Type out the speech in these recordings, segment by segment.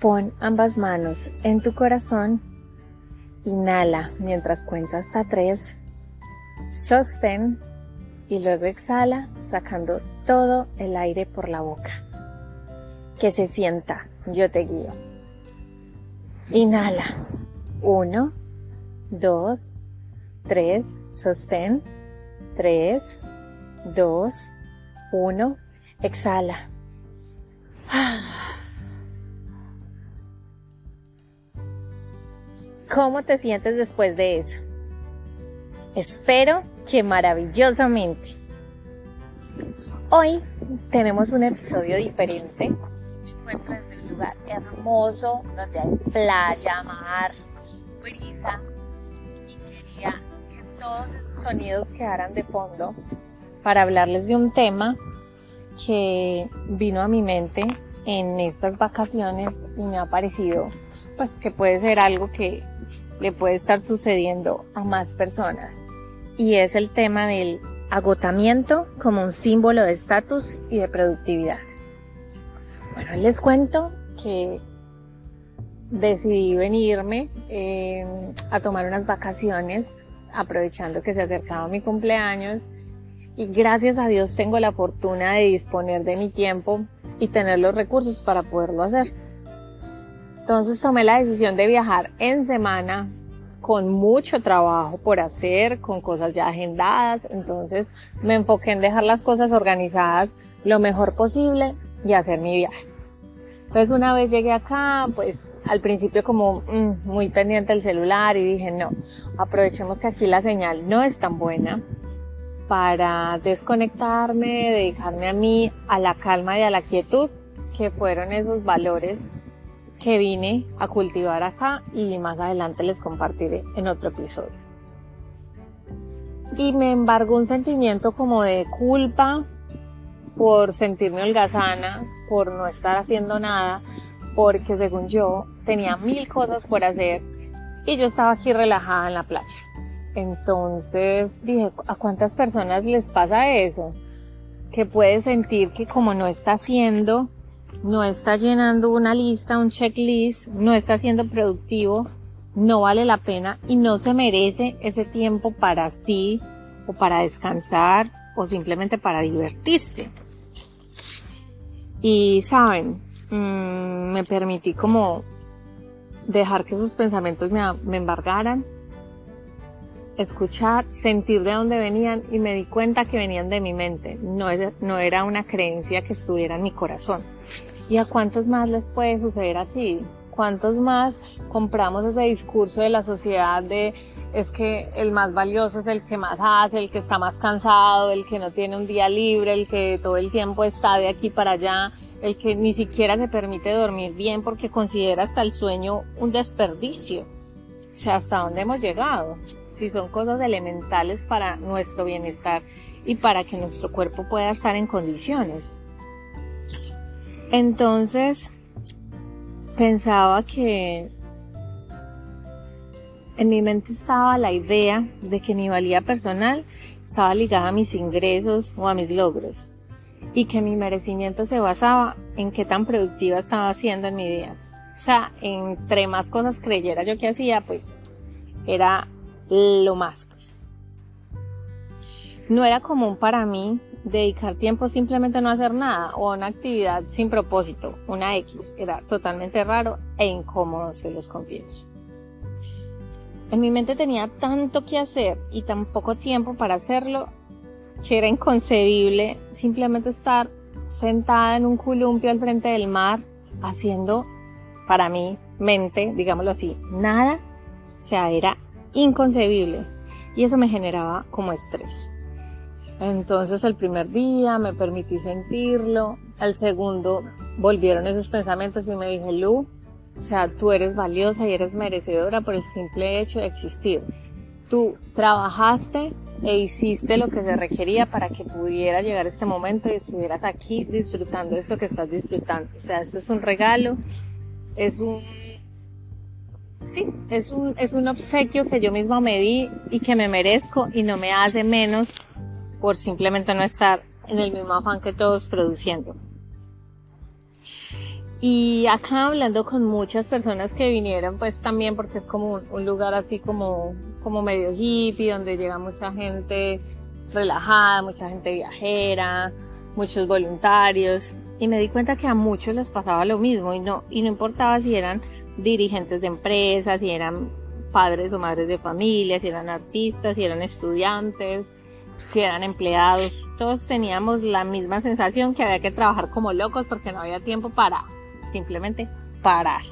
Pon ambas manos en tu corazón. Inhala mientras cuentas hasta tres. Sostén y luego exhala sacando todo el aire por la boca. Que se sienta, yo te guío. Inhala. Uno, dos, tres. Sostén. Tres, dos, uno. Exhala. ¿Cómo te sientes después de eso? Espero que maravillosamente. Hoy tenemos un episodio diferente. Me encuentro desde un lugar hermoso donde hay playa, mar, brisa y quería que todos esos sonidos quedaran de fondo para hablarles de un tema que vino a mi mente en estas vacaciones y me ha parecido pues que puede ser algo que le puede estar sucediendo a más personas. Y es el tema del agotamiento como un símbolo de estatus y de productividad. Bueno, les cuento que decidí venirme em, a tomar unas vacaciones aprovechando que se acercaba mi cumpleaños y gracias a Dios tengo la fortuna de disponer de mi tiempo y tener los recursos para poderlo hacer. Entonces tomé la decisión de viajar en semana con mucho trabajo por hacer, con cosas ya agendadas. Entonces me enfoqué en dejar las cosas organizadas lo mejor posible y hacer mi viaje. Entonces una vez llegué acá, pues al principio como mm, muy pendiente del celular y dije, no, aprovechemos que aquí la señal no es tan buena para desconectarme, dedicarme a mí, a la calma y a la quietud, que fueron esos valores que vine a cultivar acá y más adelante les compartiré en otro episodio. Y me embargó un sentimiento como de culpa por sentirme holgazana, por no estar haciendo nada, porque según yo tenía mil cosas por hacer y yo estaba aquí relajada en la playa. Entonces dije, ¿a cuántas personas les pasa eso? Que puede sentir que como no está haciendo, no está llenando una lista, un checklist, no está siendo productivo, no vale la pena y no se merece ese tiempo para sí o para descansar o simplemente para divertirse. Y saben, mm, me permití como dejar que esos pensamientos me, me embargaran, escuchar, sentir de dónde venían y me di cuenta que venían de mi mente, no, no era una creencia que estuviera en mi corazón. ¿Y a cuántos más les puede suceder así? ¿Cuántos más compramos ese discurso de la sociedad de es que el más valioso es el que más hace, el que está más cansado, el que no tiene un día libre, el que todo el tiempo está de aquí para allá, el que ni siquiera se permite dormir bien porque considera hasta el sueño un desperdicio? O sea, ¿hasta dónde hemos llegado? Si son cosas elementales para nuestro bienestar y para que nuestro cuerpo pueda estar en condiciones. Entonces, pensaba que en mi mente estaba la idea de que mi valía personal estaba ligada a mis ingresos o a mis logros y que mi merecimiento se basaba en qué tan productiva estaba haciendo en mi día. O sea, entre más cosas creyera yo que hacía, pues era lo más. Pues. No era común para mí dedicar tiempo simplemente a no hacer nada o a una actividad sin propósito, una X, era totalmente raro e incómodo, se los confieso. En mi mente tenía tanto que hacer y tan poco tiempo para hacerlo que era inconcebible simplemente estar sentada en un columpio al frente del mar haciendo, para mí, mente, digámoslo así, nada. O sea, era inconcebible. Y eso me generaba como estrés. Entonces el primer día me permití sentirlo, al segundo volvieron esos pensamientos y me dije, Lu, O sea, tú eres valiosa y eres merecedora por el simple hecho de existir. Tú trabajaste e hiciste lo que se requería para que pudiera llegar este momento y estuvieras aquí disfrutando esto que estás disfrutando. O sea, esto es un regalo, es un sí, es un, es un obsequio que yo misma me di y que me merezco y no me hace menos por simplemente no estar en el mismo afán que todos produciendo. Y acá hablando con muchas personas que vinieron, pues también porque es como un, lugar así como, como medio hippie, donde llega mucha gente relajada, mucha gente viajera, muchos voluntarios. Y me di cuenta que a muchos les pasaba lo mismo y no, y no importaba si eran dirigentes de empresas, si eran padres o madres de familia, si eran artistas, si eran estudiantes, si eran empleados, todos teníamos la misma sensación que había que trabajar como locos porque no había tiempo para simplemente parar.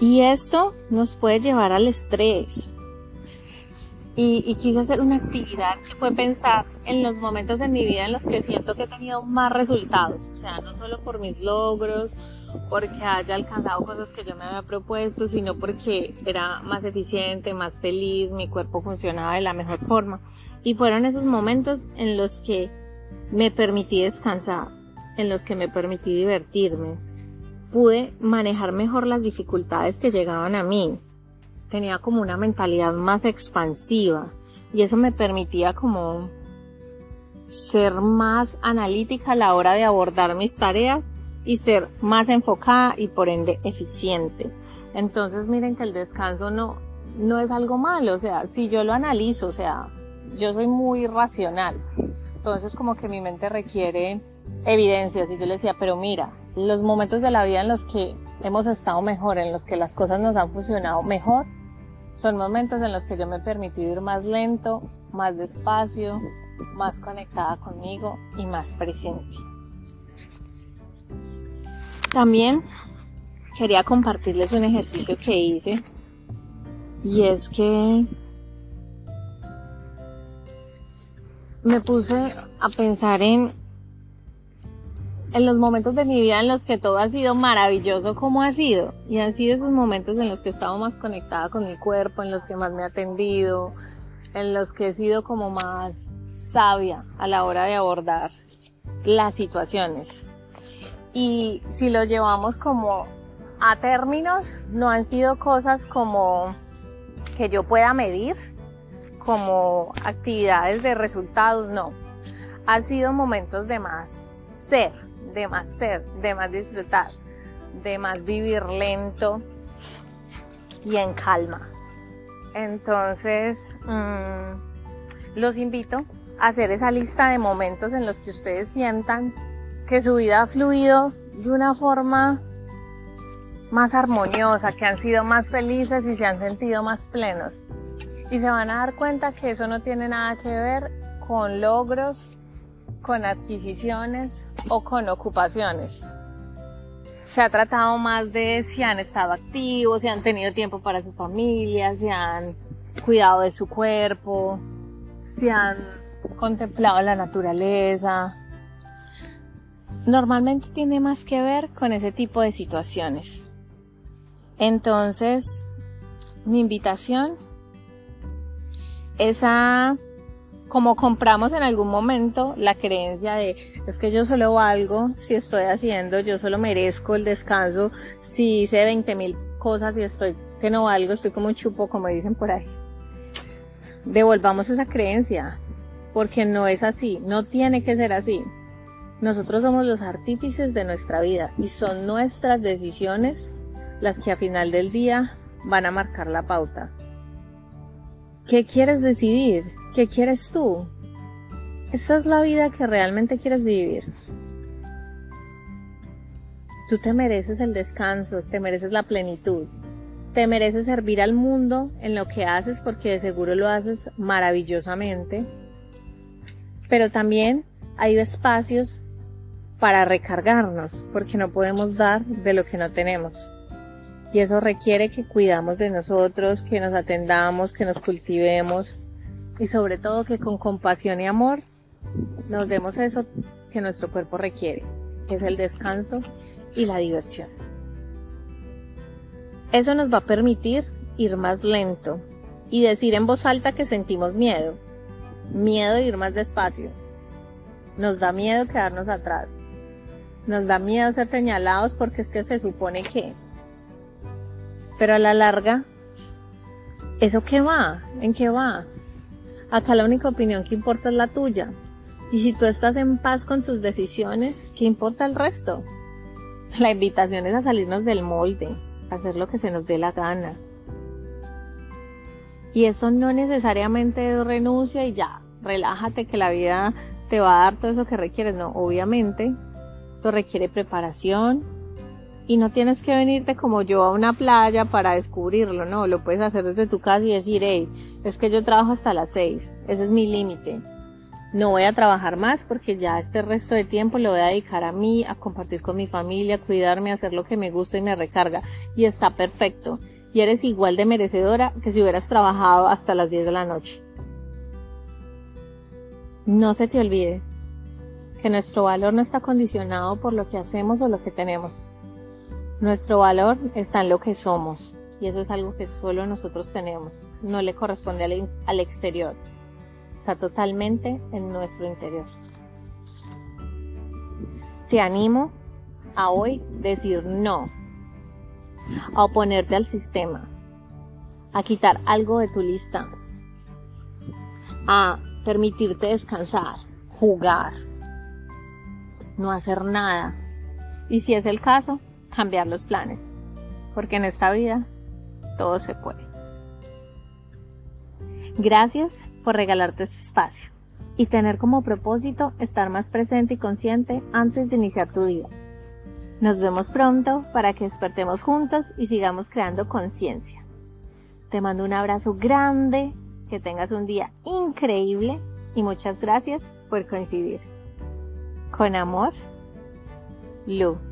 Y esto nos puede llevar al estrés. Y, quise hacer una actividad que fue pensar en los momentos en mi vida en los que siento que he tenido más resultados. O sea, no solo por mis logros, porque haya alcanzado cosas que yo me había propuesto, sino porque era más eficiente, más feliz, mi cuerpo funcionaba de la mejor forma. Y fueron esos momentos en los que me permití descansar, en los que me permití divertirme. Pude manejar mejor las dificultades que llegaban a mí. Tenía como una mentalidad más expansiva y eso me permitía como ser más analítica a la hora de abordar mis tareas y ser más enfocada y por ende eficiente. Entonces miren que el descanso no, no es algo malo, o sea, si yo lo analizo, o sea, yo soy muy racional, entonces como que mi mente requiere evidencias y yo le decía, pero mira, los momentos de la vida en los que hemos estado mejor, en los que las cosas nos han funcionado mejor, son momentos en los que yo me he permitido ir más lento, más despacio, más conectada conmigo y más presente. También quería compartirles un ejercicio que hice y es que me puse a pensar en en los momentos de mi vida en los que todo ha sido maravilloso como ha sido y han sido esos momentos en los que he estado más conectada con mi cuerpo, en los que más me he atendido, en los que he sido como más sabia a la hora de abordar las situaciones. Y si lo llevamos como a términos, no han sido cosas como que yo pueda medir, como actividades de resultados, no. Han sido momentos de más ser, de más ser, de más disfrutar, de más vivir lento y en calma. Entonces, mm, los invito a hacer esa lista de momentos en los que ustedes sientan que su vida ha fluido de una forma más armoniosa, que han sido más felices y se han sentido más plenos. Y se van a dar cuenta que eso no tiene nada que ver con logros, con adquisiciones o con ocupaciones. Se ha tratado más de si han estado activos, si han tenido tiempo para su familia, si han cuidado de su cuerpo, si han contemplado la naturaleza, normalmente tiene más que ver con ese tipo de situaciones. Entonces, mi invitación es a, como compramos en algún momento la creencia de, es que yo solo valgo si estoy haciendo, yo solo merezco el descanso, si hice 20 mil cosas y estoy que no valgo, estoy como un chupo, como dicen por ahí. Devolvamos esa creencia, porque no es así, no tiene que ser así. Nosotros somos los artífices de nuestra vida y son nuestras decisiones las que a final del día van a marcar la pauta. ¿Qué quieres decidir? ¿Qué quieres tú? ¿Esa es la vida que realmente quieres vivir? Tú te mereces el descanso, te mereces la plenitud, te mereces servir al mundo en lo que haces porque de seguro lo haces maravillosamente. Pero también hay espacios para recargarnos, porque no podemos dar de lo que no tenemos. Y eso requiere que cuidamos de nosotros, que nos atendamos, que nos cultivemos y sobre todo que con compasión y amor nos demos eso que nuestro cuerpo requiere, que es el descanso y la diversión. Eso nos va a permitir ir más lento y decir en voz alta que sentimos miedo. Miedo de ir más despacio. Nos da miedo quedarnos atrás. Nos da miedo ser señalados porque es que se supone que. Pero a la larga, ¿eso qué va? ¿En qué va? Acá la única opinión que importa es la tuya. Y si tú estás en paz con tus decisiones, ¿qué importa el resto? La invitación es a salirnos del molde, a hacer lo que se nos dé la gana. Y eso no necesariamente es renuncia y ya, relájate que la vida te va a dar todo eso que requieres. No, obviamente, eso requiere preparación y no tienes que venirte como yo a una playa para descubrirlo, no, lo puedes hacer desde tu casa y decir, hey, es que yo trabajo hasta las seis, ese es mi límite no voy a trabajar más porque ya este resto de tiempo lo voy a dedicar a mí, a compartir con mi familia, a cuidarme, a hacer lo que me gusta y me recarga. Y está perfecto. Y eres igual de merecedora que si hubieras trabajado hasta las 10 de la noche. No se te olvide que nuestro valor no está condicionado por lo que hacemos o lo que tenemos. Nuestro valor está en lo que somos. Y eso es algo que solo nosotros tenemos. No le corresponde al, al exterior está totalmente en nuestro interior. Te animo a hoy decir no, a oponerte al sistema, a quitar algo de tu lista, a permitirte descansar, jugar, no hacer nada y si es el caso, cambiar los planes, porque en esta vida todo se puede. Gracias por regalarte este espacio y tener como propósito estar más presente y consciente antes de iniciar tu día. Nos vemos pronto para que despertemos juntos y sigamos creando conciencia. Te mando un abrazo grande, que tengas un día increíble y muchas gracias por coincidir. Con amor, Lu.